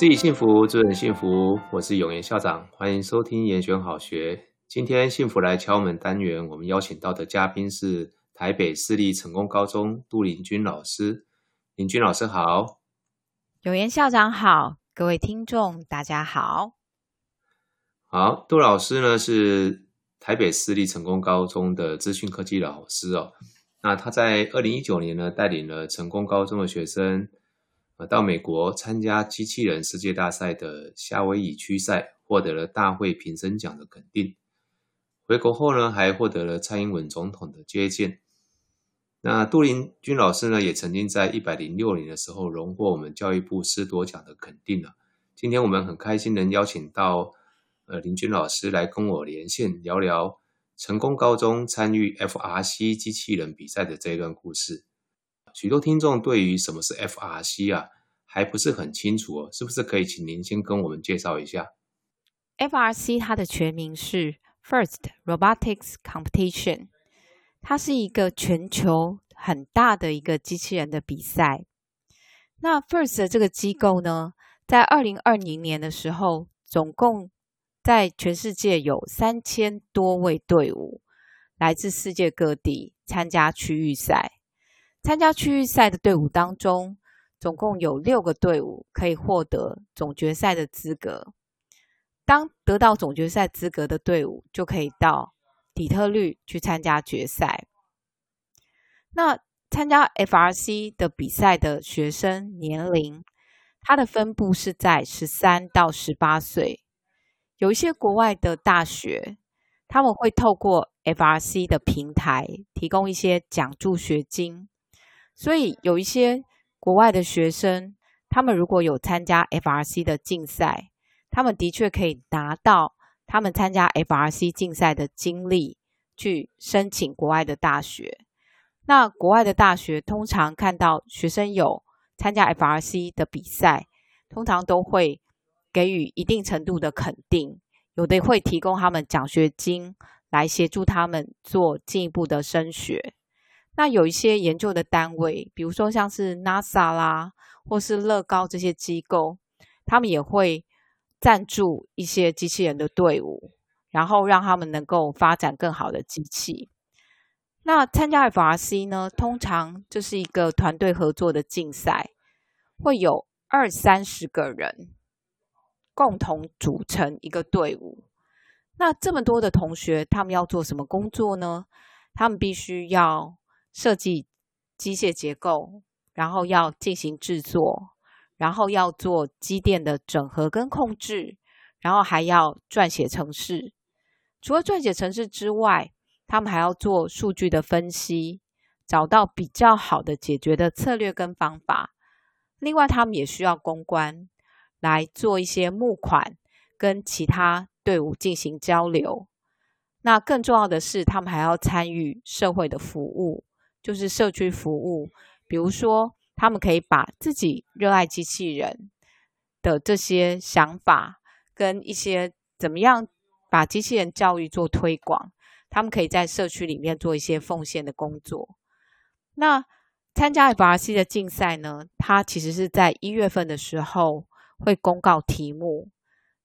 自己幸福，祝人幸福。我是永言校长，欢迎收听延选好学。今天幸福来敲门单元，我们邀请到的嘉宾是台北私立成功高中杜林君老师。林君老师好，永言校长好，各位听众大家好。好，杜老师呢是台北私立成功高中的资讯科技老师哦。那他在二零一九年呢带领了成功高中的学生。到美国参加机器人世界大赛的夏威夷区赛，获得了大会评审奖的肯定。回国后呢，还获得了蔡英文总统的接见。那杜林君老师呢，也曾经在一百零六年的时候荣获我们教育部师铎奖的肯定了。今天我们很开心能邀请到呃林君老师来跟我连线聊聊成功高中参与 FRC 机器人比赛的这一段故事。许多听众对于什么是 FRC 啊，还不是很清楚哦，是不是可以请您先跟我们介绍一下？FRC 它的全名是 First Robotics Competition，它是一个全球很大的一个机器人的比赛。那 First 的这个机构呢，在二零二零年的时候，总共在全世界有三千多位队伍，来自世界各地参加区域赛。参加区域赛的队伍当中，总共有六个队伍可以获得总决赛的资格。当得到总决赛资格的队伍，就可以到底特律去参加决赛。那参加 FRC 的比赛的学生年龄，它的分布是在十三到十八岁。有一些国外的大学，他们会透过 FRC 的平台，提供一些奖助学金。所以有一些国外的学生，他们如果有参加 FRC 的竞赛，他们的确可以拿到他们参加 FRC 竞赛的经历，去申请国外的大学。那国外的大学通常看到学生有参加 FRC 的比赛，通常都会给予一定程度的肯定，有的会提供他们奖学金来协助他们做进一步的升学。那有一些研究的单位，比如说像是 NASA 啦，或是乐高这些机构，他们也会赞助一些机器人的队伍，然后让他们能够发展更好的机器。那参加 FRC 呢，通常就是一个团队合作的竞赛，会有二三十个人共同组成一个队伍。那这么多的同学，他们要做什么工作呢？他们必须要设计机械结构，然后要进行制作，然后要做机电的整合跟控制，然后还要撰写程式。除了撰写程式之外，他们还要做数据的分析，找到比较好的解决的策略跟方法。另外，他们也需要公关，来做一些募款，跟其他队伍进行交流。那更重要的是，他们还要参与社会的服务。就是社区服务，比如说，他们可以把自己热爱机器人的这些想法，跟一些怎么样把机器人教育做推广，他们可以在社区里面做一些奉献的工作。那参加 FRC 的竞赛呢，它其实是在一月份的时候会公告题目。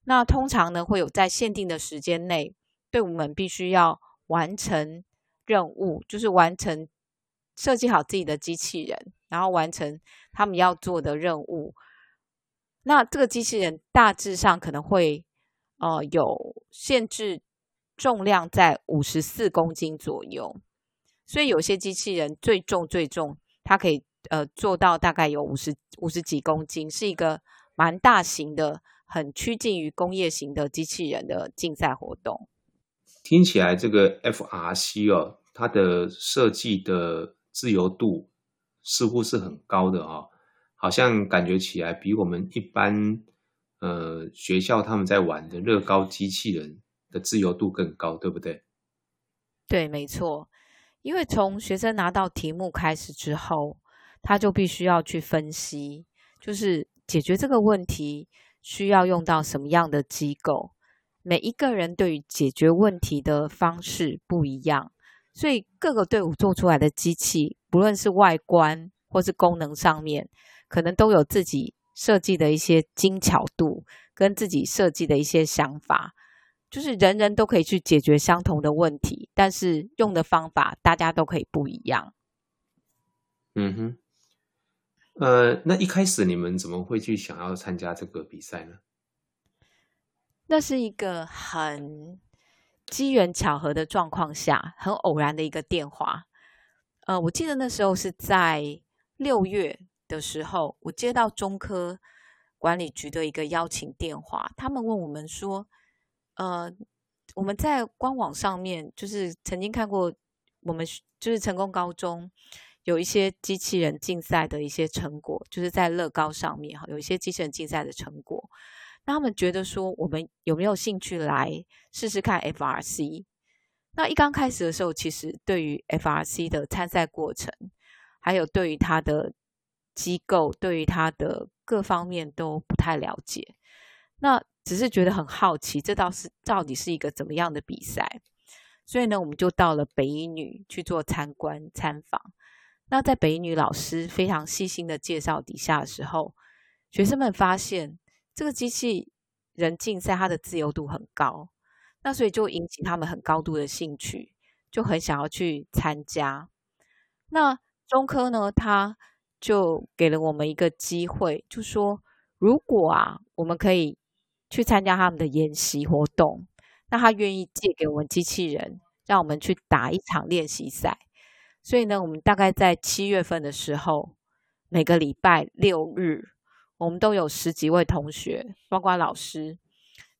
那通常呢，会有在限定的时间内，队伍们必须要完成任务，就是完成。设计好自己的机器人，然后完成他们要做的任务。那这个机器人大致上可能会，呃，有限制重量在五十四公斤左右。所以有些机器人最重最重，它可以呃做到大概有五十五十几公斤，是一个蛮大型的、很趋近于工业型的机器人的竞赛活动。听起来这个 FRC 哦，它的设计的。自由度似乎是很高的哦，好像感觉起来比我们一般呃学校他们在玩的乐高机器人的自由度更高，对不对？对，没错。因为从学生拿到题目开始之后，他就必须要去分析，就是解决这个问题需要用到什么样的机构。每一个人对于解决问题的方式不一样。所以各个队伍做出来的机器，不论是外观或是功能上面，可能都有自己设计的一些精巧度，跟自己设计的一些想法，就是人人都可以去解决相同的问题，但是用的方法大家都可以不一样。嗯哼，呃，那一开始你们怎么会去想要参加这个比赛呢？那是一个很机缘巧合的状况下，很偶然的一个电话。呃，我记得那时候是在六月的时候，我接到中科管理局的一个邀请电话，他们问我们说，呃，我们在官网上面就是曾经看过我们就是成功高中有一些机器人竞赛的一些成果，就是在乐高上面哈，有一些机器人竞赛的成果。那他们觉得说，我们有没有兴趣来试试看 FRC？那一刚开始的时候，其实对于 FRC 的参赛过程，还有对于他的机构，对于他的各方面都不太了解。那只是觉得很好奇，这倒是到底是一个怎么样的比赛？所以呢，我们就到了北一女去做参观参访。那在北一女老师非常细心的介绍底下的时候，学生们发现。这个机器人竞赛，它的自由度很高，那所以就引起他们很高度的兴趣，就很想要去参加。那中科呢，他就给了我们一个机会，就说如果啊，我们可以去参加他们的研习活动，那他愿意借给我们机器人，让我们去打一场练习赛。所以呢，我们大概在七月份的时候，每个礼拜六日。我们都有十几位同学，包括老师，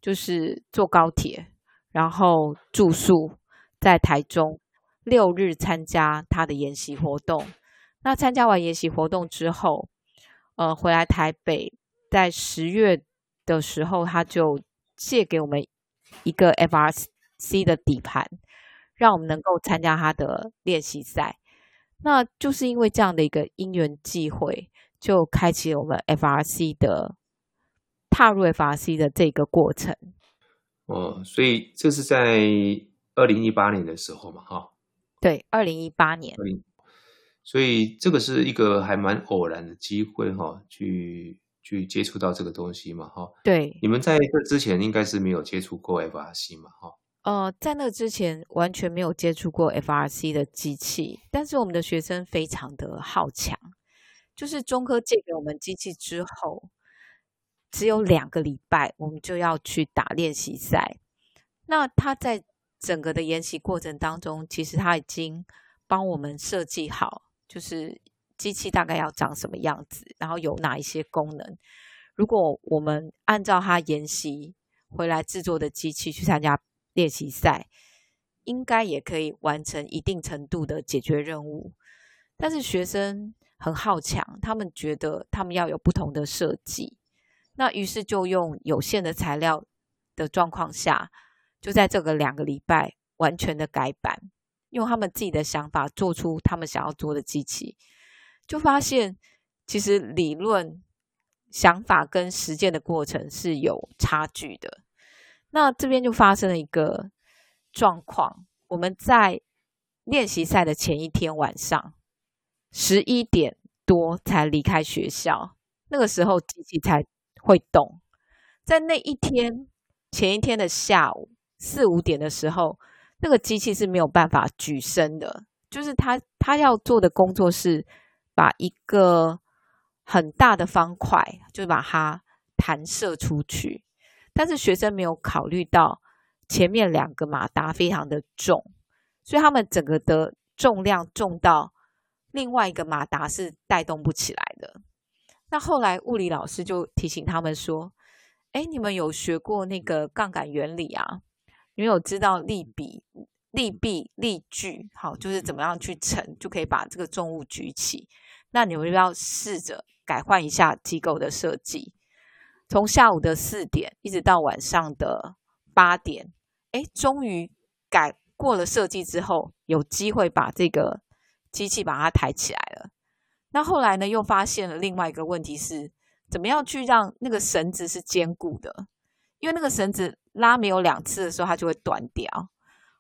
就是坐高铁，然后住宿在台中，六日参加他的研习活动。那参加完研习活动之后，呃，回来台北，在十月的时候，他就借给我们一个 FRC 的底盘，让我们能够参加他的练习赛。那就是因为这样的一个因缘际会。就开启了我们 FRC 的踏入 FRC 的这个过程。哦，所以这是在二零一八年的时候嘛，哈。对，二零一八年。所以这个是一个还蛮偶然的机会，哈，去去接触到这个东西嘛，哈。对。你们在这之前应该是没有接触过 FRC 嘛，哈。呃，在那之前完全没有接触过 FRC 的机器，但是我们的学生非常的好强。就是中科借给我们机器之后，只有两个礼拜，我们就要去打练习赛。那他在整个的研习过程当中，其实他已经帮我们设计好，就是机器大概要长什么样子，然后有哪一些功能。如果我们按照他研习回来制作的机器去参加练习赛，应该也可以完成一定程度的解决任务。但是学生。很好强，他们觉得他们要有不同的设计，那于是就用有限的材料的状况下，就在这个两个礼拜完全的改版，用他们自己的想法做出他们想要做的机器，就发现其实理论想法跟实践的过程是有差距的。那这边就发生了一个状况，我们在练习赛的前一天晚上。十一点多才离开学校，那个时候机器才会动。在那一天前一天的下午四五点的时候，那个机器是没有办法举升的。就是他他要做的工作是把一个很大的方块，就把它弹射出去。但是学生没有考虑到前面两个马达非常的重，所以他们整个的重量重到。另外一个马达是带动不起来的。那后来物理老师就提醒他们说：“哎，你们有学过那个杠杆原理啊？你有知道力比、力臂、力矩，好，就是怎么样去乘，就可以把这个重物举起。那你们要试着改换一下机构的设计。从下午的四点一直到晚上的八点，哎，终于改过了设计之后，有机会把这个。”机器把它抬起来了，那后来呢，又发现了另外一个问题是，怎么样去让那个绳子是坚固的？因为那个绳子拉没有两次的时候，它就会断掉。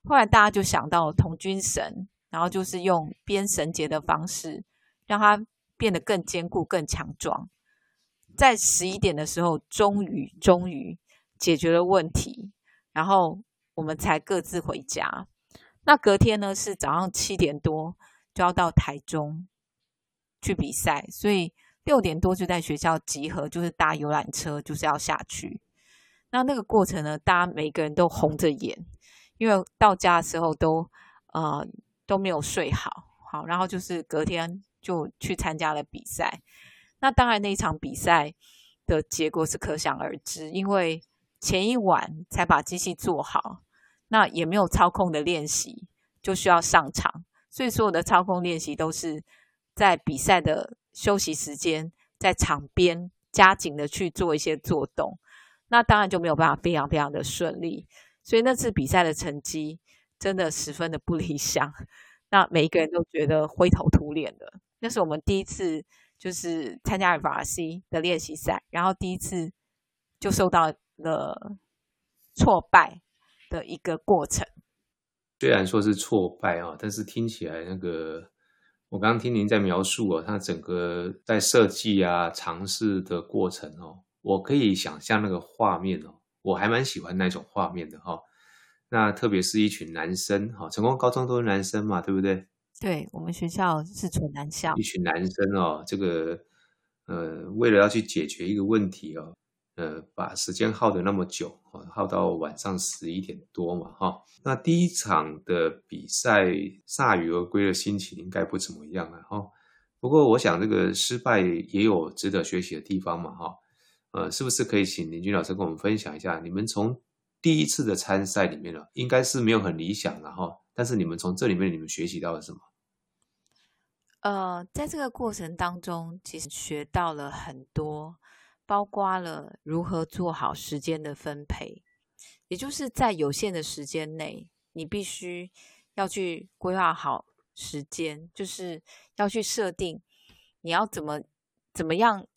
后来大家就想到童军绳，然后就是用编绳结的方式，让它变得更坚固、更强壮。在十一点的时候，终于终于解决了问题，然后我们才各自回家。那隔天呢，是早上七点多就要到台中去比赛，所以六点多就在学校集合，就是搭游览车，就是要下去。那那个过程呢，大家每个人都红着眼，因为到家的时候都呃都没有睡好，好，然后就是隔天就去参加了比赛。那当然，那一场比赛的结果是可想而知，因为前一晚才把机器做好，那也没有操控的练习，就需要上场，所以所有的操控练习都是在比赛的休息时间，在场边加紧的去做一些做动，那当然就没有办法非常非常的顺利，所以那次比赛的成绩真的十分的不理想，那每一个人都觉得灰头土脸的，那是我们第一次。就是参加 FRC 的练习赛，然后第一次就受到了挫败的一个过程。虽然说是挫败啊，但是听起来那个，我刚刚听您在描述啊，它整个在设计啊、尝试的过程哦，我可以想象那个画面哦，我还蛮喜欢那种画面的哈。那特别是一群男生哈，成功高中都是男生嘛，对不对？对，我们学校是纯男校，一群男生哦，这个呃，为了要去解决一个问题哦，呃，把时间耗得那么久，耗到晚上十一点多嘛，哈、那第一场的比赛铩羽而归的心情应该不怎么样啊，哈、不过我想这个失败也有值得学习的地方嘛，哈、呃，是不是可以请林军老师跟我们分享一下，你们从第一次的参赛里面呢，应该是没有很理想的哈。但是你们从这里面，你们学习到了什么？呃，在这个过程当中，其实学到了很多，包括了如何做好时间的分配，也就是在有限的时间内，你必须要去规划好时间，就是要去设定你要怎么怎么样，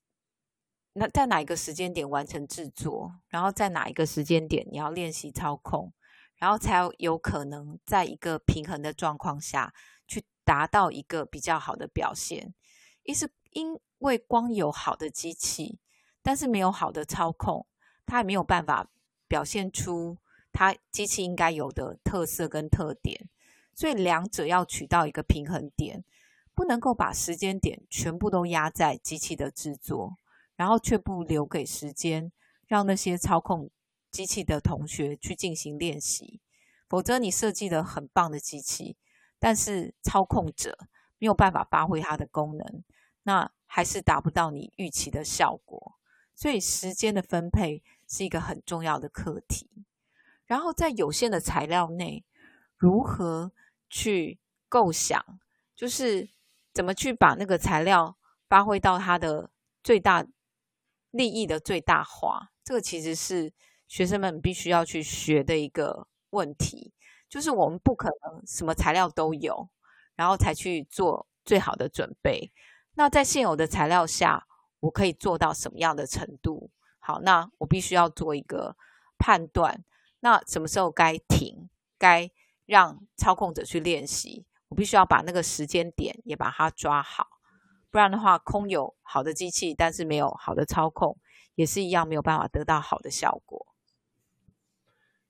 那在哪一个时间点完成制作，然后在哪一个时间点你要练习操控。然后才有可能在一个平衡的状况下去达到一个比较好的表现。一是因为光有好的机器，但是没有好的操控，它也没有办法表现出它机器应该有的特色跟特点。所以两者要取到一个平衡点，不能够把时间点全部都压在机器的制作，然后却不留给时间让那些操控。机器的同学去进行练习，否则你设计的很棒的机器，但是操控者没有办法发挥它的功能，那还是达不到你预期的效果。所以时间的分配是一个很重要的课题。然后在有限的材料内，如何去构想，就是怎么去把那个材料发挥到它的最大利益的最大化，这个其实是。学生们必须要去学的一个问题，就是我们不可能什么材料都有，然后才去做最好的准备。那在现有的材料下，我可以做到什么样的程度？好，那我必须要做一个判断。那什么时候该停？该让操控者去练习？我必须要把那个时间点也把它抓好，不然的话，空有好的机器，但是没有好的操控，也是一样没有办法得到好的效果。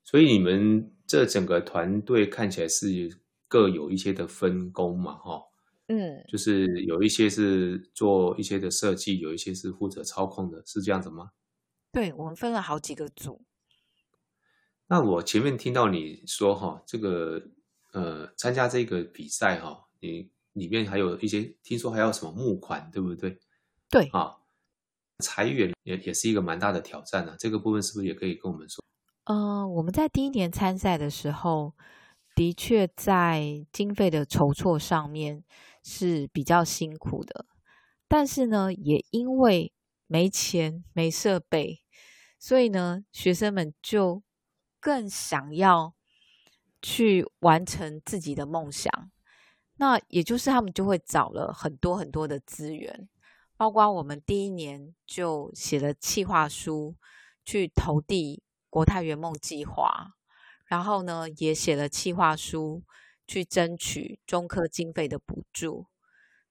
所以你们这整个团队看起来是各有一些的分工嘛，哈，嗯，就是有一些是做一些的设计，有一些是负责操控的，是这样子吗？对，我们分了好几个组。那我前面听到你说哈，这个呃，参加这个比赛哈，你里面还有一些听说还有什么募款，对不对？对啊，裁员也也是一个蛮大的挑战呢，这个部分是不是也可以跟我们说？嗯、呃，我们在第一年参赛的时候，的确在经费的筹措上面是比较辛苦的。但是呢，也因为没钱、没设备，所以呢，学生们就更想要去完成自己的梦想。那也就是他们就会找了很多很多的资源，包括我们第一年就写了企划书去投递。国泰圆梦计划，然后呢，也写了企划书去争取中科经费的补助。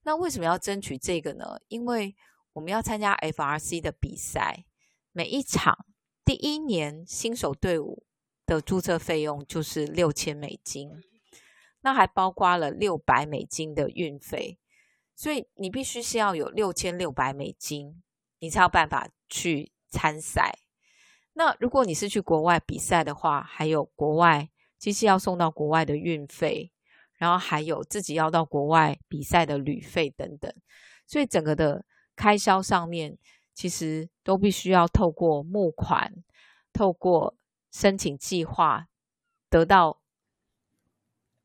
那为什么要争取这个呢？因为我们要参加 FRC 的比赛，每一场第一年新手队伍的注册费用就是六千美金，那还包括了六百美金的运费，所以你必须是要有六千六百美金，你才有办法去参赛。那如果你是去国外比赛的话，还有国外机器要送到国外的运费，然后还有自己要到国外比赛的旅费等等，所以整个的开销上面其实都必须要透过募款、透过申请计划，得到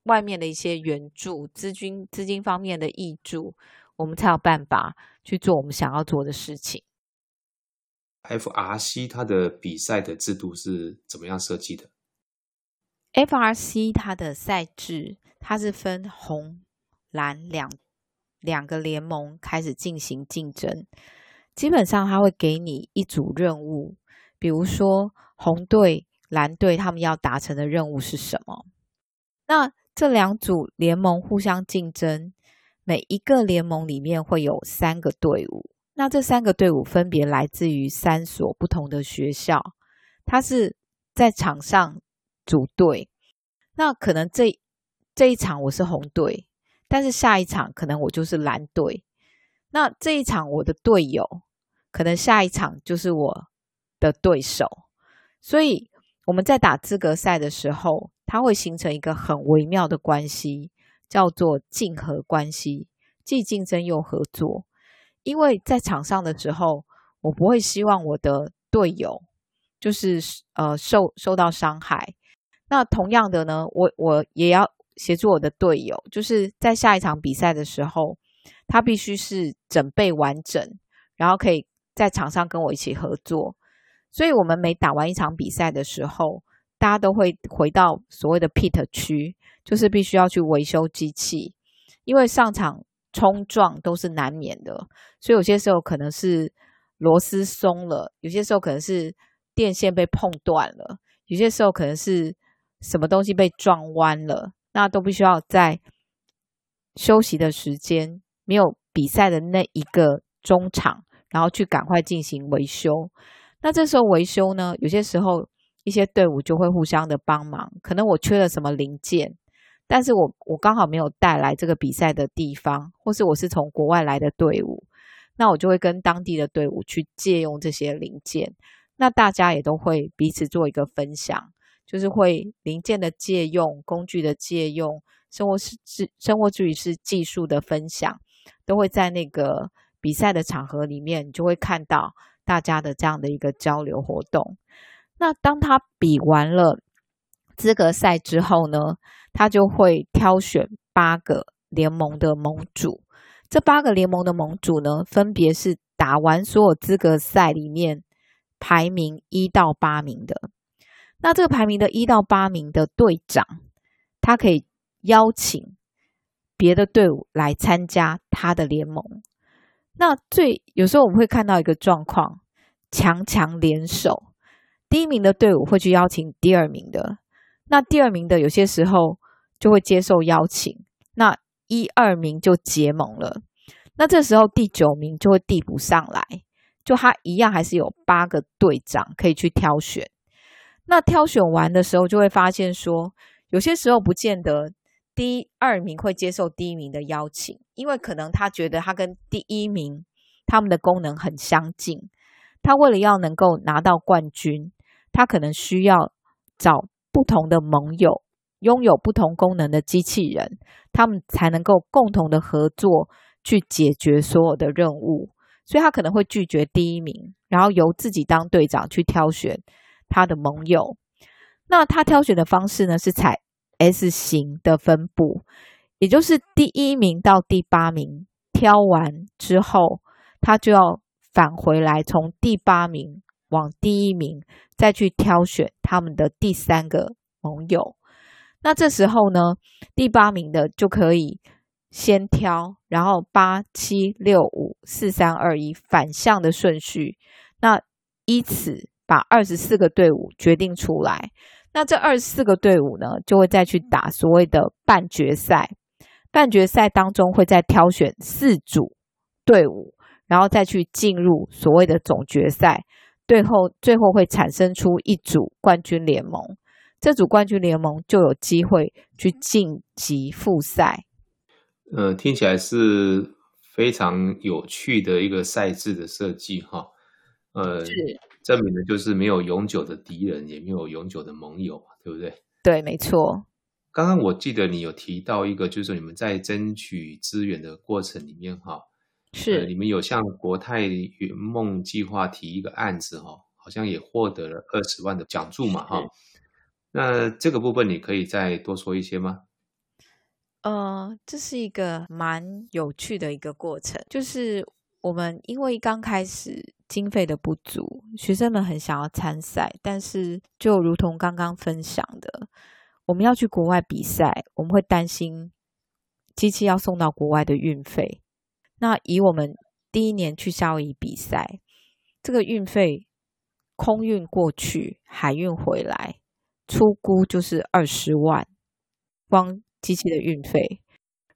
外面的一些援助、资金、资金方面的挹注，我们才有办法去做我们想要做的事情。FRC 它的比赛的制度是怎么样设计的？FRC 它的赛制，它是分红蓝两两个联盟开始进行竞争。基本上，它会给你一组任务，比如说红队、蓝队他们要达成的任务是什么？那这两组联盟互相竞争，每一个联盟里面会有三个队伍。那这三个队伍分别来自于三所不同的学校，它是在场上组队。那可能这这一场我是红队，但是下一场可能我就是蓝队。那这一场我的队友，可能下一场就是我的对手。所以我们在打资格赛的时候，它会形成一个很微妙的关系，叫做竞合关系，既竞争又合作。因为在场上的时候，我不会希望我的队友就是呃受受到伤害。那同样的呢，我我也要协助我的队友，就是在下一场比赛的时候，他必须是整备完整，然后可以在场上跟我一起合作。所以，我们每打完一场比赛的时候，大家都会回到所谓的 pit 区，就是必须要去维修机器，因为上场。冲撞都是难免的，所以有些时候可能是螺丝松了，有些时候可能是电线被碰断了，有些时候可能是什么东西被撞弯了，那都必须要在休息的时间，没有比赛的那一个中场，然后去赶快进行维修。那这时候维修呢，有些时候一些队伍就会互相的帮忙，可能我缺了什么零件。但是我我刚好没有带来这个比赛的地方，或是我是从国外来的队伍，那我就会跟当地的队伍去借用这些零件。那大家也都会彼此做一个分享，就是会零件的借用、工具的借用、生活是是生活之余是技术的分享，都会在那个比赛的场合里面，你就会看到大家的这样的一个交流活动。那当他比完了资格赛之后呢，他就会挑选八个联盟的盟主，这八个联盟的盟主呢，分别是打完所有资格赛里面排名一到八名的。那这个排名的一到八名的队长，他可以邀请别的队伍来参加他的联盟。那最有时候我们会看到一个状况，强强联手，第一名的队伍会去邀请第二名的，那第二名的有些时候。就会接受邀请，那一二名就结盟了。那这时候第九名就会递补上来，就他一样还是有八个队长可以去挑选。那挑选完的时候，就会发现说，有些时候不见得第二名会接受第一名的邀请，因为可能他觉得他跟第一名他们的功能很相近，他为了要能够拿到冠军，他可能需要找不同的盟友。拥有不同功能的机器人，他们才能够共同的合作去解决所有的任务。所以他可能会拒绝第一名，然后由自己当队长去挑选他的盟友。那他挑选的方式呢，是采 S 型的分布，也就是第一名到第八名挑完之后，他就要返回来，从第八名往第一名再去挑选他们的第三个盟友。那这时候呢，第八名的就可以先挑，然后八七六五四三二一反向的顺序，那依此把二十四个队伍决定出来。那这二十四个队伍呢，就会再去打所谓的半决赛。半决赛当中会再挑选四组队伍，然后再去进入所谓的总决赛，最后最后会产生出一组冠军联盟，这组冠军联盟就有机会去晋级复赛。呃，听起来是非常有趣的一个赛制的设计哈。呃，是证明的就是没有永久的敌人，也没有永久的盟友，对不对？对，没错。刚刚我记得你有提到一个，就是你们在争取资源的过程里面，哈，是、呃、你们有向国泰圆梦计划提一个案子，哈，好像也获得了二十万的奖助嘛，哈。那这个部分你可以再多说一些吗？呃，这是一个蛮有趣的一个过程，就是我们因为刚开始经费的不足，学生们很想要参赛，但是就如同刚刚分享的。我们要去国外比赛，我们会担心机器要送到国外的运费。那以我们第一年去夏威夷比赛，这个运费空运过去，海运回来，出估就是二十万，光机器的运费，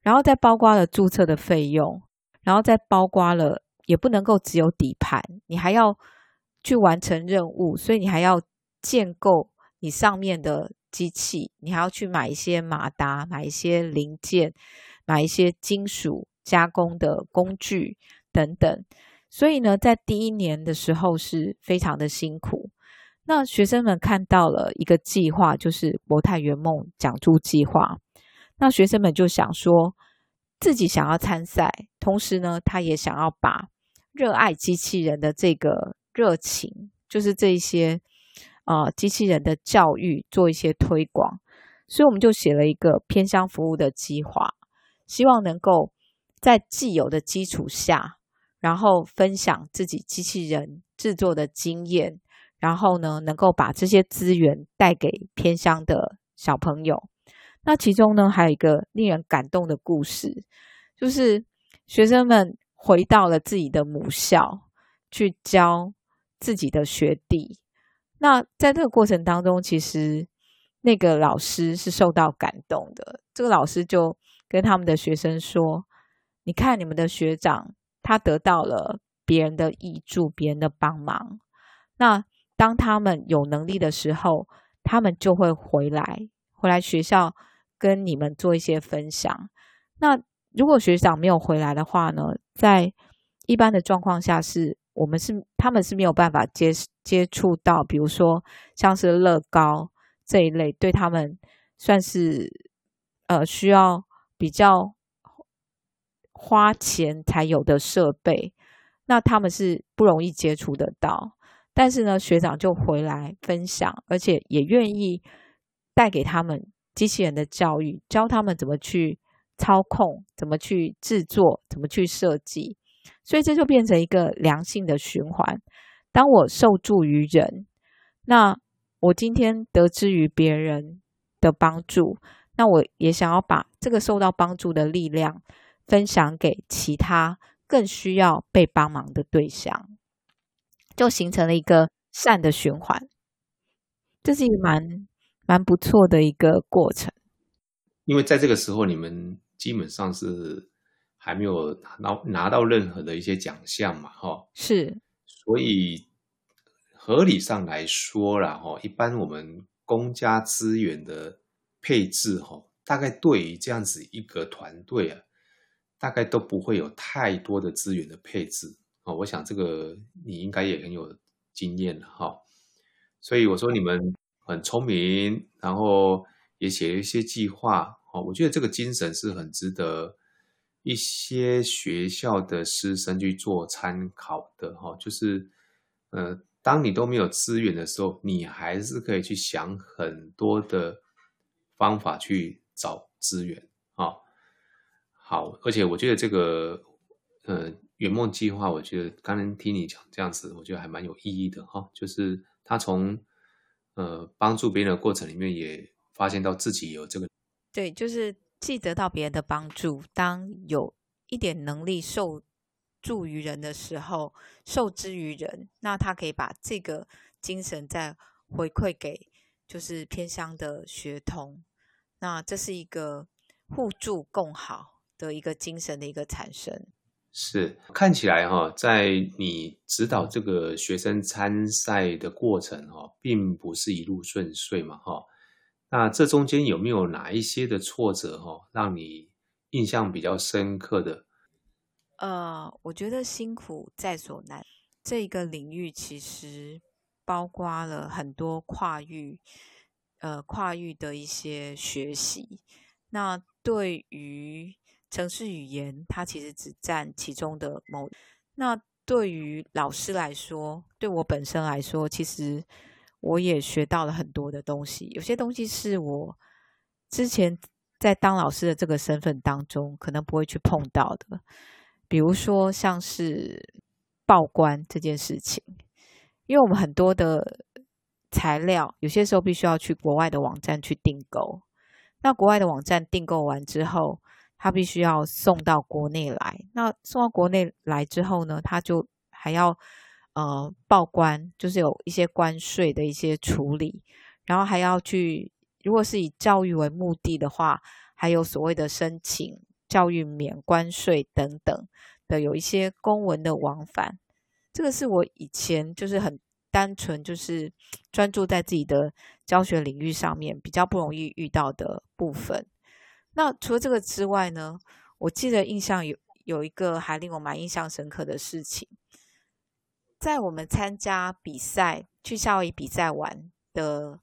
然后再包括了注册的费用，然后再包括了，也不能够只有底盘，你还要去完成任务，所以你还要建构你上面的。机器，你还要去买一些马达，买一些零件，买一些金属加工的工具等等。所以呢，在第一年的时候是非常的辛苦。那学生们看到了一个计划，就是国泰圆梦讲助计划。那学生们就想说，自己想要参赛，同时呢，他也想要把热爱机器人的这个热情，就是这些。啊、机器人的教育做一些推广，所以我们就写了一个偏乡服务的计划，希望能够在既有的基础下，然后分享自己机器人制作的经验，然后呢，能够把这些资源带给偏乡的小朋友。那其中呢，还有一个令人感动的故事，就是学生们回到了自己的母校，去教自己的学弟。那在这个过程当中，其实那个老师是受到感动的。这个老师就跟他们的学生说：“你看，你们的学长他得到了别人的挹注，别人的帮忙。那当他们有能力的时候，他们就会回来，回来学校跟你们做一些分享。那如果学长没有回来的话呢，在一般的状况下是。”我们是，他们是没有办法接接触到，比如说像是乐高这一类，对他们算是呃需要比较花钱才有的设备，那他们是不容易接触得到。但是呢，学长就回来分享，而且也愿意带给他们机器人的教育，教他们怎么去操控，怎么去制作，怎么去设计。所以这就变成一个良性的循环。当我受助于人，那我今天得知于别人的帮助，那我也想要把这个受到帮助的力量分享给其他更需要被帮忙的对象，就形成了一个善的循环。这是一个蛮蛮不错的一个过程。因为在这个时候，你们基本上是。还没有拿到拿到任何的一些奖项嘛，哈，是，所以合理上来说啦，哈，一般我们公家资源的配置，哈，大概对于这样子一个团队啊，大概都不会有太多的资源的配置，哦，我想这个你应该也很有经验了，哈，所以我说你们很聪明，然后也写了一些计划，我觉得这个精神是很值得。一些学校的师生去做参考的哈，就是，呃，当你都没有资源的时候，你还是可以去想很多的方法去找资源啊。好，而且我觉得这个，呃，圆梦计划，我觉得刚刚听你讲这样子，我觉得还蛮有意义的哈。就是他从呃帮助别人的过程里面，也发现到自己有这个，对，就是。既得到别人的帮助，当有一点能力受助于人的时候，受之于人，那他可以把这个精神再回馈给就是偏乡的学童，那这是一个互助共好的一个精神的一个产生。是，看起来哈，在你指导这个学生参赛的过程哈，并不是一路顺遂嘛哈。那这中间有没有哪一些的挫折哈，让你印象比较深刻的？呃，我觉得辛苦在所难。这个领域其实包括了很多跨域，呃，跨域的一些学习。那对于城市语言，它其实只占其中的某。那对于老师来说，对我本身来说，其实我也学到了很多的东西。有些东西是我之前在当老师的这个身份当中，可能不会去碰到的。比如说，像是报关这件事情，因为我们很多的材料，有些时候必须要去国外的网站去订购。那国外的网站订购完之后，他必须要送到国内来，那送到国内来之后呢，他就还要呃报关，就是有一些关税的一些处理，然后还要去，如果是以教育为目的的话，还有所谓的申请教育免关税等等的，有一些公文的往返。这个是我以前就是很单纯，就是专注在自己的教学领域上面，比较不容易遇到的部分。那除了这个之外呢，我记得印象有有一个还令我蛮印象深刻的事情，在我们参加比赛去夏威夷比赛完的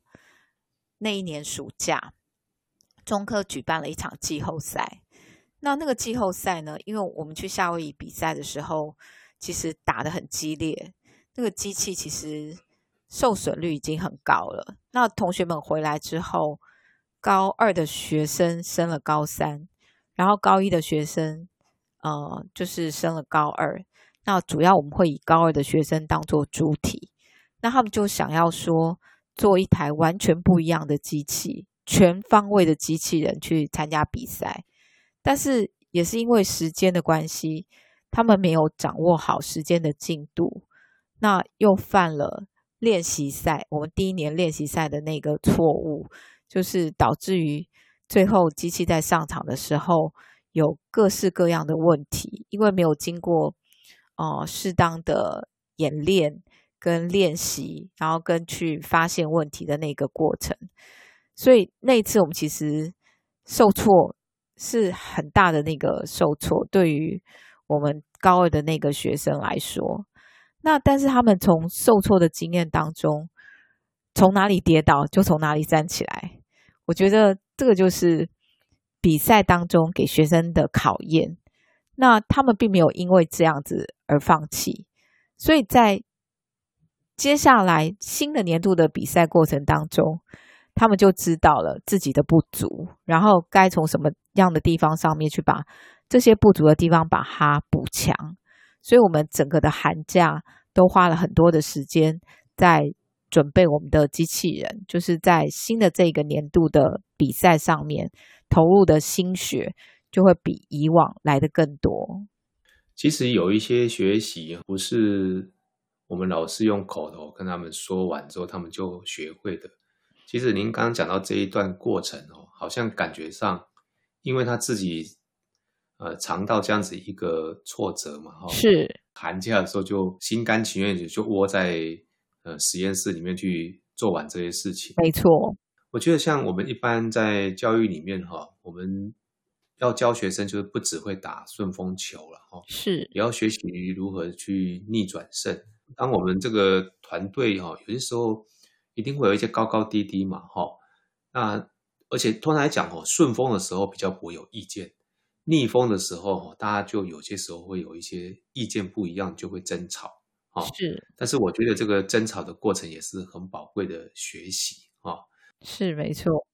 那一年暑假，中科举办了一场季后赛。那那个季后赛呢，因为我们去夏威夷比赛的时候，其实打得很激烈，那个机器其实受损率已经很高了。那同学们回来之后，高二的学生升了高三，然后高一的学生，呃，就是升了高二。那主要我们会以高二的学生当做主体，那他们就想要说，做一台完全不一样的机器，全方位的机器人去参加比赛。但是也是因为时间的关系，他们没有掌握好时间的进度，那又犯了练习赛，我们第一年练习赛的那个错误。就是导致于最后机器在上场的时候有各式各样的问题，因为没有经过呃适当的演练跟练习，然后跟去发现问题的那个过程，所以那一次我们其实受挫是很大的那个受挫，对于我们高二的那个学生来说，那但是他们从受挫的经验当中，从哪里跌倒就从哪里站起来。我觉得这个就是比赛当中给学生的考验。那他们并没有因为这样子而放弃，所以在接下来新的年度的比赛过程当中，他们就知道了自己的不足，然后该从什么样的地方上面去把这些不足的地方把它补强。所以我们整个的寒假都花了很多的时间在。准备我们的机器人，就是在新的这个年度的比赛上面投入的心血，就会比以往来的更多。其实有一些学习不是我们老师用口头跟他们说完之后，他们就学会的。其实您刚刚讲到这一段过程哦，好像感觉上，因为他自己呃尝到这样子一个挫折嘛，哈，是寒假的时候就心甘情愿就窝在。呃，实验室里面去做完这些事情，没错。我觉得像我们一般在教育里面哈，我们要教学生就是不只会打顺风球了哈，是也要学习如何去逆转胜。当我们这个团队哈，有些时候一定会有一些高高低低嘛哈。那而且通常来讲哦，顺风的时候比较不会有意见，逆风的时候大家就有些时候会有一些意见不一样，就会争吵。是，但是我觉得这个争吵的过程也是很宝贵的学习啊。是没错，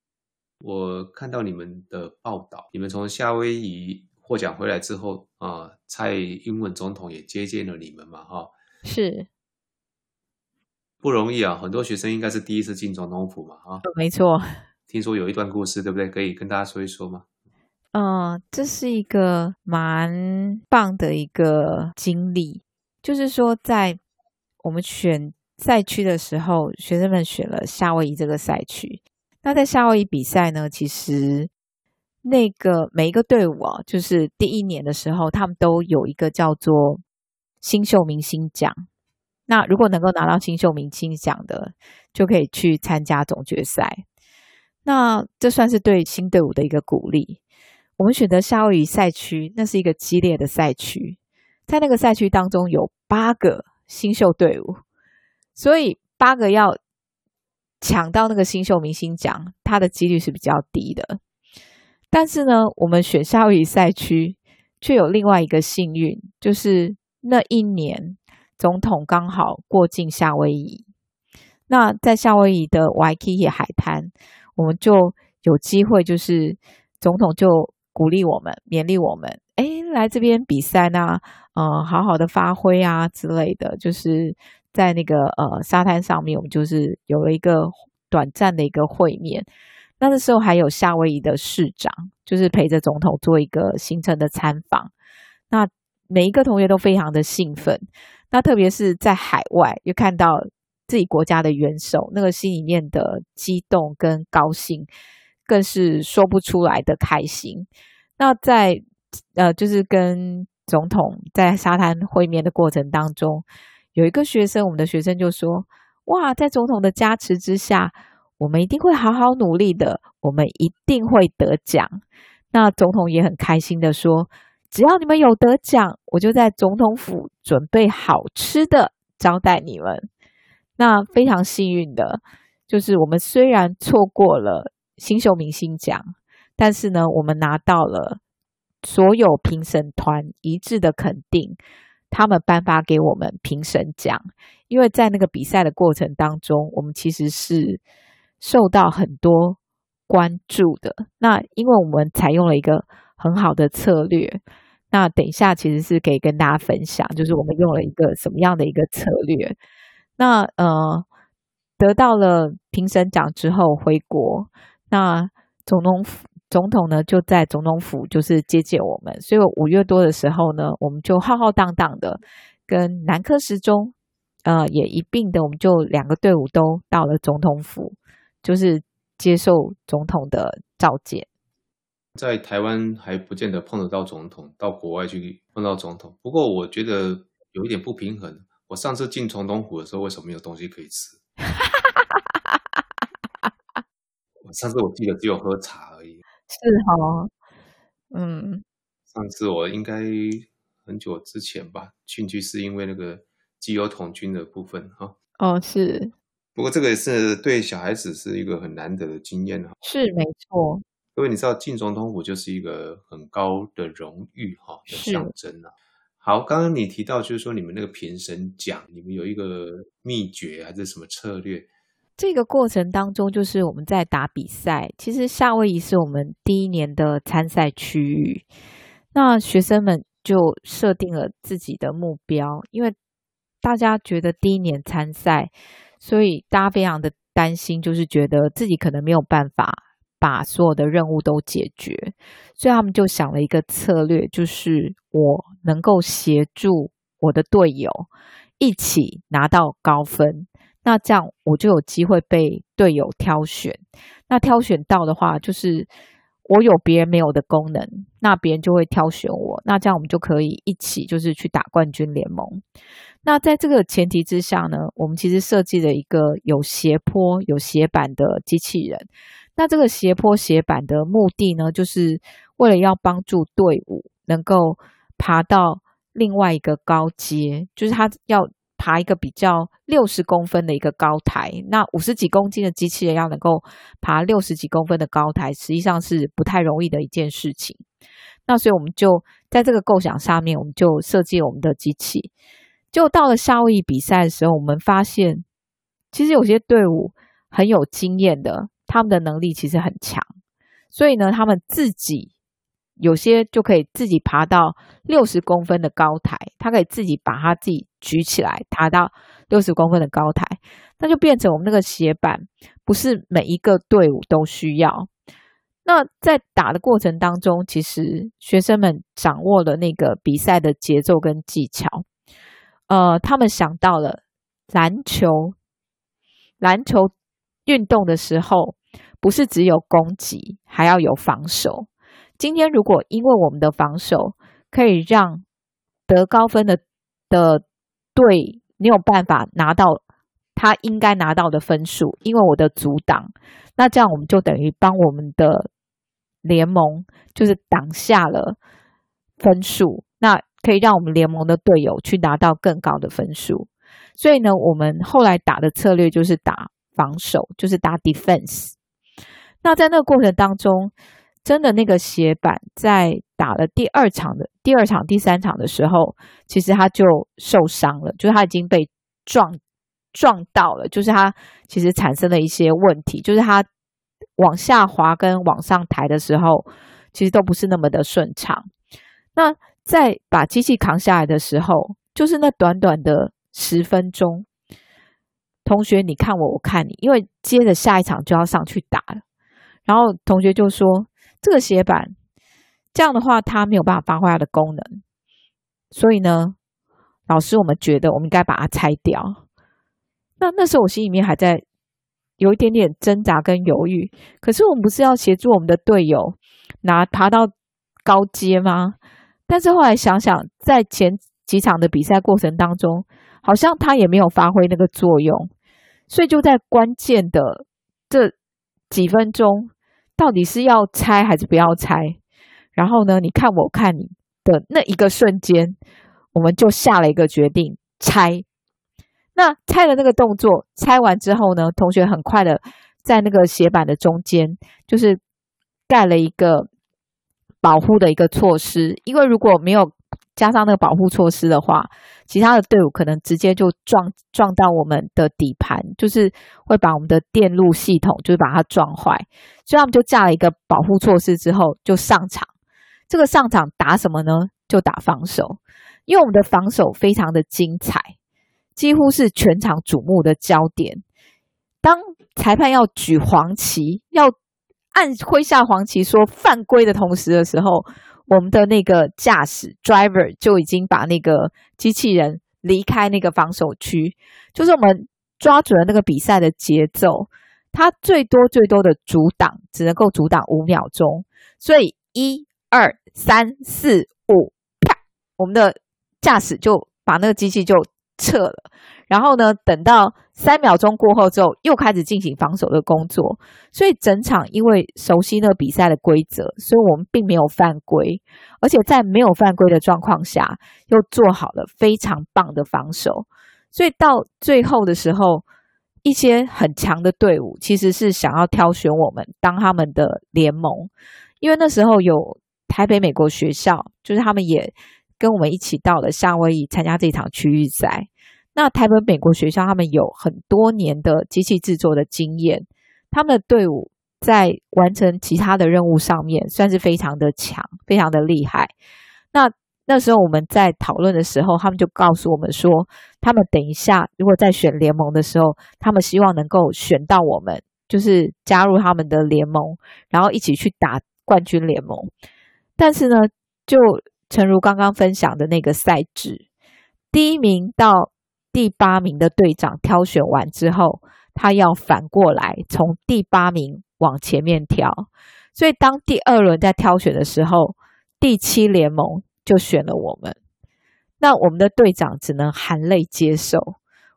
我看到你们的报道，你们从夏威夷获奖回来之后啊，蔡英文总统也接见了你们嘛，哈，是不容易啊。很多学生应该是第一次进总统府嘛，哈，没错。听说有一段故事，对不对？可以跟大家说一说吗？嗯，这是一个蛮棒的一个经历。就是说，在我们选赛区的时候，学生们选了夏威夷这个赛区。那在夏威夷比赛呢，其实那个每一个队伍啊，就是第一年的时候，他们都有一个叫做新秀明星奖。那如果能够拿到新秀明星奖的，就可以去参加总决赛。那这算是对新队伍的一个鼓励。我们选择夏威夷赛区，那是一个激烈的赛区，在那个赛区当中有八个新秀队伍，所以八个要抢到那个新秀明星奖，他的几率是比较低的。但是呢，我们选夏威夷赛区却有另外一个幸运，就是那一年总统刚好过境夏威夷。那在夏威夷的 w a i k i k 海滩，我们就有机会，就是总统就鼓励我们、勉励我们，哎，来这边比赛呢，嗯，好好的发挥啊之类的。就是在那个呃沙滩上面，我们就是有了一个短暂的一个会面。那时候还有夏威夷的市长，就是陪着总统做一个行程的参访。那每一个同学都非常的兴奋。那特别是在海外，又看到自己国家的元首，那个心里面的激动跟高兴，更是说不出来的开心。那在呃，就是跟总统在沙滩会面的过程当中，有一个学生，我们的学生就说：“哇，在总统的加持之下。”我们一定会好好努力的，我们一定会得奖。那总统也很开心的说：“只要你们有得奖，我就在总统府准备好吃的招待你们。”那非常幸运的，就是我们虽然错过了新秀明星奖，但是呢，我们拿到了所有评审团一致的肯定，他们颁发给我们评审奖。因为在那个比赛的过程当中，我们其实是。受到很多关注的，那因为我们采用了一个很好的策略，那等一下其实是可以跟大家分享，就是我们用了一个什么样的一个策略。那呃，得到了评审奖之后回国，那总统府总统呢就在总统府就是接见我们，所以五月多的时候呢，我们就浩浩荡荡的跟南科实中呃也一并的，我们就两个队伍都到了总统府。就是接受总统的召见，在台湾还不见得碰得到总统，到国外去碰到总统。不过我觉得有一点不平衡。我上次进总统府的时候，为什么没有东西可以吃？我上次我记得只有喝茶而已。是哦，嗯，上次我应该很久之前吧，进去是因为那个集邮统军的部分哈。哦，是。不过这个也是对小孩子是一个很难得的经验哈，是没错。因为你知道进总统府就是一个很高的荣誉哈的象征啊。好，刚刚你提到就是说你们那个评审奖，你们有一个秘诀还是什么策略？这个过程当中就是我们在打比赛，其实夏威夷是我们第一年的参赛区域，那学生们就设定了自己的目标，因为大家觉得第一年参赛。所以大家非常的担心，就是觉得自己可能没有办法把所有的任务都解决，所以他们就想了一个策略，就是我能够协助我的队友一起拿到高分，那这样我就有机会被队友挑选。那挑选到的话，就是我有别人没有的功能，那别人就会挑选我，那这样我们就可以一起就是去打冠军联盟。那在这个前提之下呢，我们其实设计了一个有斜坡、有斜板的机器人。那这个斜坡、斜板的目的呢，就是为了要帮助队伍能够爬到另外一个高阶，就是他要爬一个比较六十公分的一个高台。那五十几公斤的机器人要能够爬六十几公分的高台，实际上是不太容易的一件事情。那所以我们就在这个构想上面，我们就设计我们的机器。就到了夏威夷比赛的时候，我们发现，其实有些队伍很有经验的，他们的能力其实很强，所以呢，他们自己有些就可以自己爬到六十公分的高台，他可以自己把他自己举起来，爬到六十公分的高台，那就变成我们那个斜板不是每一个队伍都需要。那在打的过程当中，其实学生们掌握了那个比赛的节奏跟技巧。呃，他们想到了篮球，篮球运动的时候，不是只有攻击，还要有防守。今天如果因为我们的防守可以让得高分的的对没有办法拿到他应该拿到的分数，因为我的阻挡，那这样我们就等于帮我们的联盟就是挡下了分数，那可以让我们联盟的队友去拿到更高的分数。所以呢，我们后来打的策略就是打防守，就是打 defense。那在那个过程当中，真的那个斜板在打了第二场的第二场、第三场的时候，其实他就受伤了，就是他已经被撞撞到了，就是他其实产生了一些问题，就是他往下滑跟往上抬的时候，其实都不是那么的顺畅。那在把机器扛下来的时候，就是那短短的十分钟，同学你看我，我看你，因为接着下一场就要上去打了。然后同学就说：“这个斜板这样的话，它没有办法发挥它的功能。所以呢，老师，我们觉得我们应该把它拆掉。那那时候我心里面还在有一点点挣扎跟犹豫。可是我们不是要协助我们的队友拿爬到高阶吗？但是后来想想，在前几场的比赛过程当中，好像他也没有发挥那个作用。所以就在关键的这几分钟。”到底是要拆还是不要拆？然后呢，你看我看你的那一个瞬间，我们就下了一个决定，拆。那拆的那个动作，拆完之后呢，同学很快的在那个斜板的中间，就是盖了一个保护的一个措施，因为如果没有。加上那个保护措施的话，其他的队伍可能直接就撞撞到我们的底盘，就是会把我们的电路系统就是把它撞坏。所以他们就架了一个保护措施之后就上场。这个上场打什么呢？就打防守，因为我们的防守非常的精彩，几乎是全场瞩目的焦点。当裁判要举黄旗，要按挥下黄旗说犯规的同时的时候。我们的那个驾驶 driver 就已经把那个机器人离开那个防守区，就是我们抓准了那个比赛的节奏，它最多最多的阻挡只能够阻挡五秒钟，所以一二三四五，啪，我们的驾驶就把那个机器就撤了。然后呢，等到三秒钟过后之后，又开始进行防守的工作。所以整场因为熟悉那个比赛的规则，所以我们并没有犯规，而且在没有犯规的状况下，又做好了非常棒的防守。所以到最后的时候，一些很强的队伍其实是想要挑选我们当他们的联盟，因为那时候有台北美国学校，就是他们也跟我们一起到了夏威夷参加这场区域赛。那台北美国学校，他们有很多年的机器制作的经验，他们的队伍在完成其他的任务上面算是非常的强，非常的厉害。那那时候我们在讨论的时候，他们就告诉我们说，他们等一下如果在选联盟的时候，他们希望能够选到我们，就是加入他们的联盟，然后一起去打冠军联盟。但是呢，就诚如刚刚分享的那个赛制，第一名到第八名的队长挑选完之后，他要反过来从第八名往前面挑，所以当第二轮在挑选的时候，第七联盟就选了我们。那我们的队长只能含泪接受。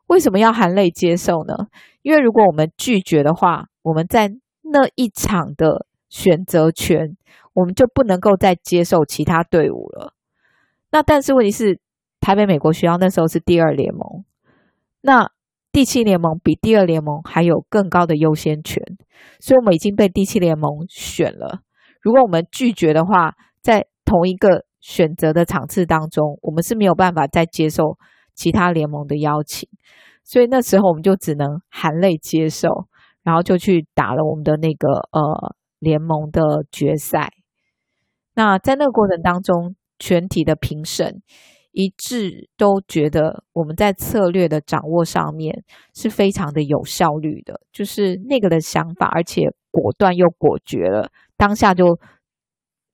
为什么要含泪接受呢？因为如果我们拒绝的话，我们在那一场的选择权，我们就不能够再接受其他队伍了。那但是问题是。台北美国学校那时候是第二联盟，那第七联盟比第二联盟还有更高的优先权，所以我们已经被第七联盟选了。如果我们拒绝的话，在同一个选择的场次当中，我们是没有办法再接受其他联盟的邀请，所以那时候我们就只能含泪接受，然后就去打了我们的那个呃联盟的决赛。那在那个过程当中，全体的评审。一致都觉得我们在策略的掌握上面是非常的有效率的，就是那个的想法，而且果断又果决了，当下就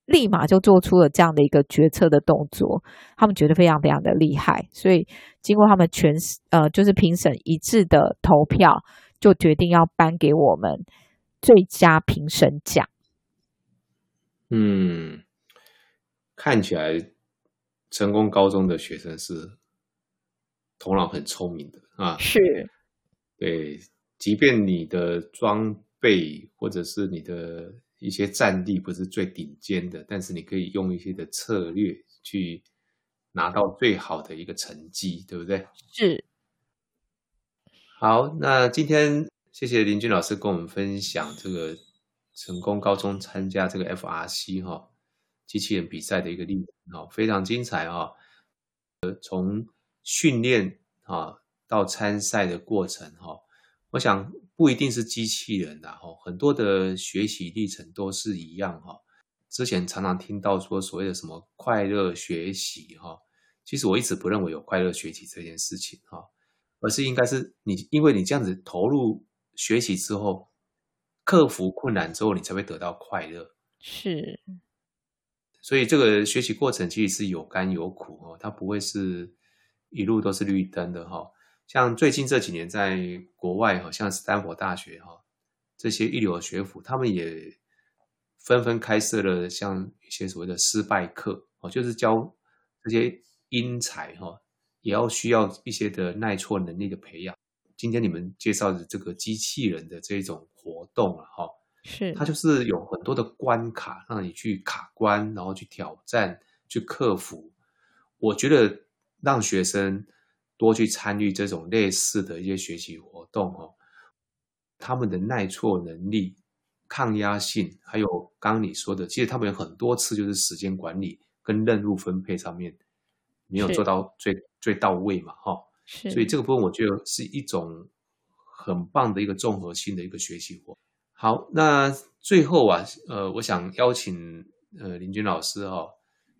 立马就做出了这样的一个决策的动作，他们觉得非常非常的厉害，所以经过他们全呃就是评审一致的投票，就决定要颁给我们最佳评审奖。嗯，看起来成功高中的学生是头脑很聪明的啊。是，对，即便你的装备或者是你的一些战力不是最顶尖的，但是你可以用一些的策略去拿到最好的一个成绩，对不对？是。好，那今天谢谢林军老师跟我们分享这个成功高中参加这个 FRC 哈机器人比赛的一个例子哈，非常精彩哈。呃，从训练啊到参赛的过程哈，我想不一定是机器人的哈，很多的学习历程都是一样哈。之前常常听到说所谓的什么快乐学习哈，其实我一直不认为有快乐学习这件事情哈。而是应该是你，因为你这样子投入学习之后，克服困难之后，你才会得到快乐。是，所以这个学习过程其实是有甘有苦哦，它不会是一路都是绿灯的哈。像最近这几年在国外，好像斯坦福大学哈这些一流的学府，他们也纷纷开设了像一些所谓的失败课哦，就是教这些英才哈。也要需要一些的耐挫能力的培养。今天你们介绍的这个机器人的这种活动啊，哈，是它就是有很多的关卡让你去卡关，然后去挑战、去克服。我觉得让学生多去参与这种类似的一些学习活动，哦，他们的耐挫能力、抗压性，还有刚刚你说的，其实他们有很多次就是时间管理跟任务分配上面没有做到最。最到位嘛，哈，所以这个部分我觉得是一种很棒的一个综合性的一个学习活。好，那最后啊，呃，我想邀请呃林军老师哈、哦，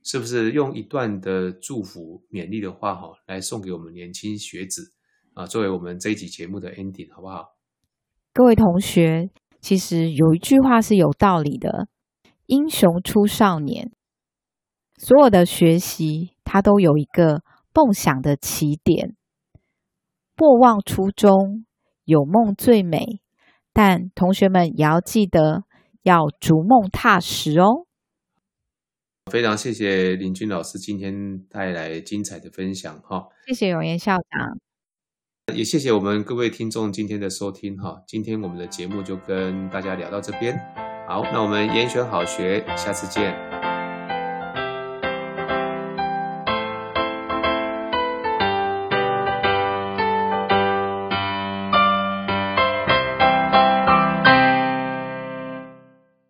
是不是用一段的祝福勉励的话哈、哦，来送给我们年轻学子啊，作为我们这一集节目的 ending，好不好？各位同学，其实有一句话是有道理的：英雄出少年。所有的学习，它都有一个。梦想的起点，莫忘初衷，有梦最美。但同学们也要记得，要逐梦踏实哦。非常谢谢林军老师今天带来精彩的分享哈。谢谢永言校长，也谢谢我们各位听众今天的收听哈。今天我们的节目就跟大家聊到这边，好，那我们研选好学，下次见。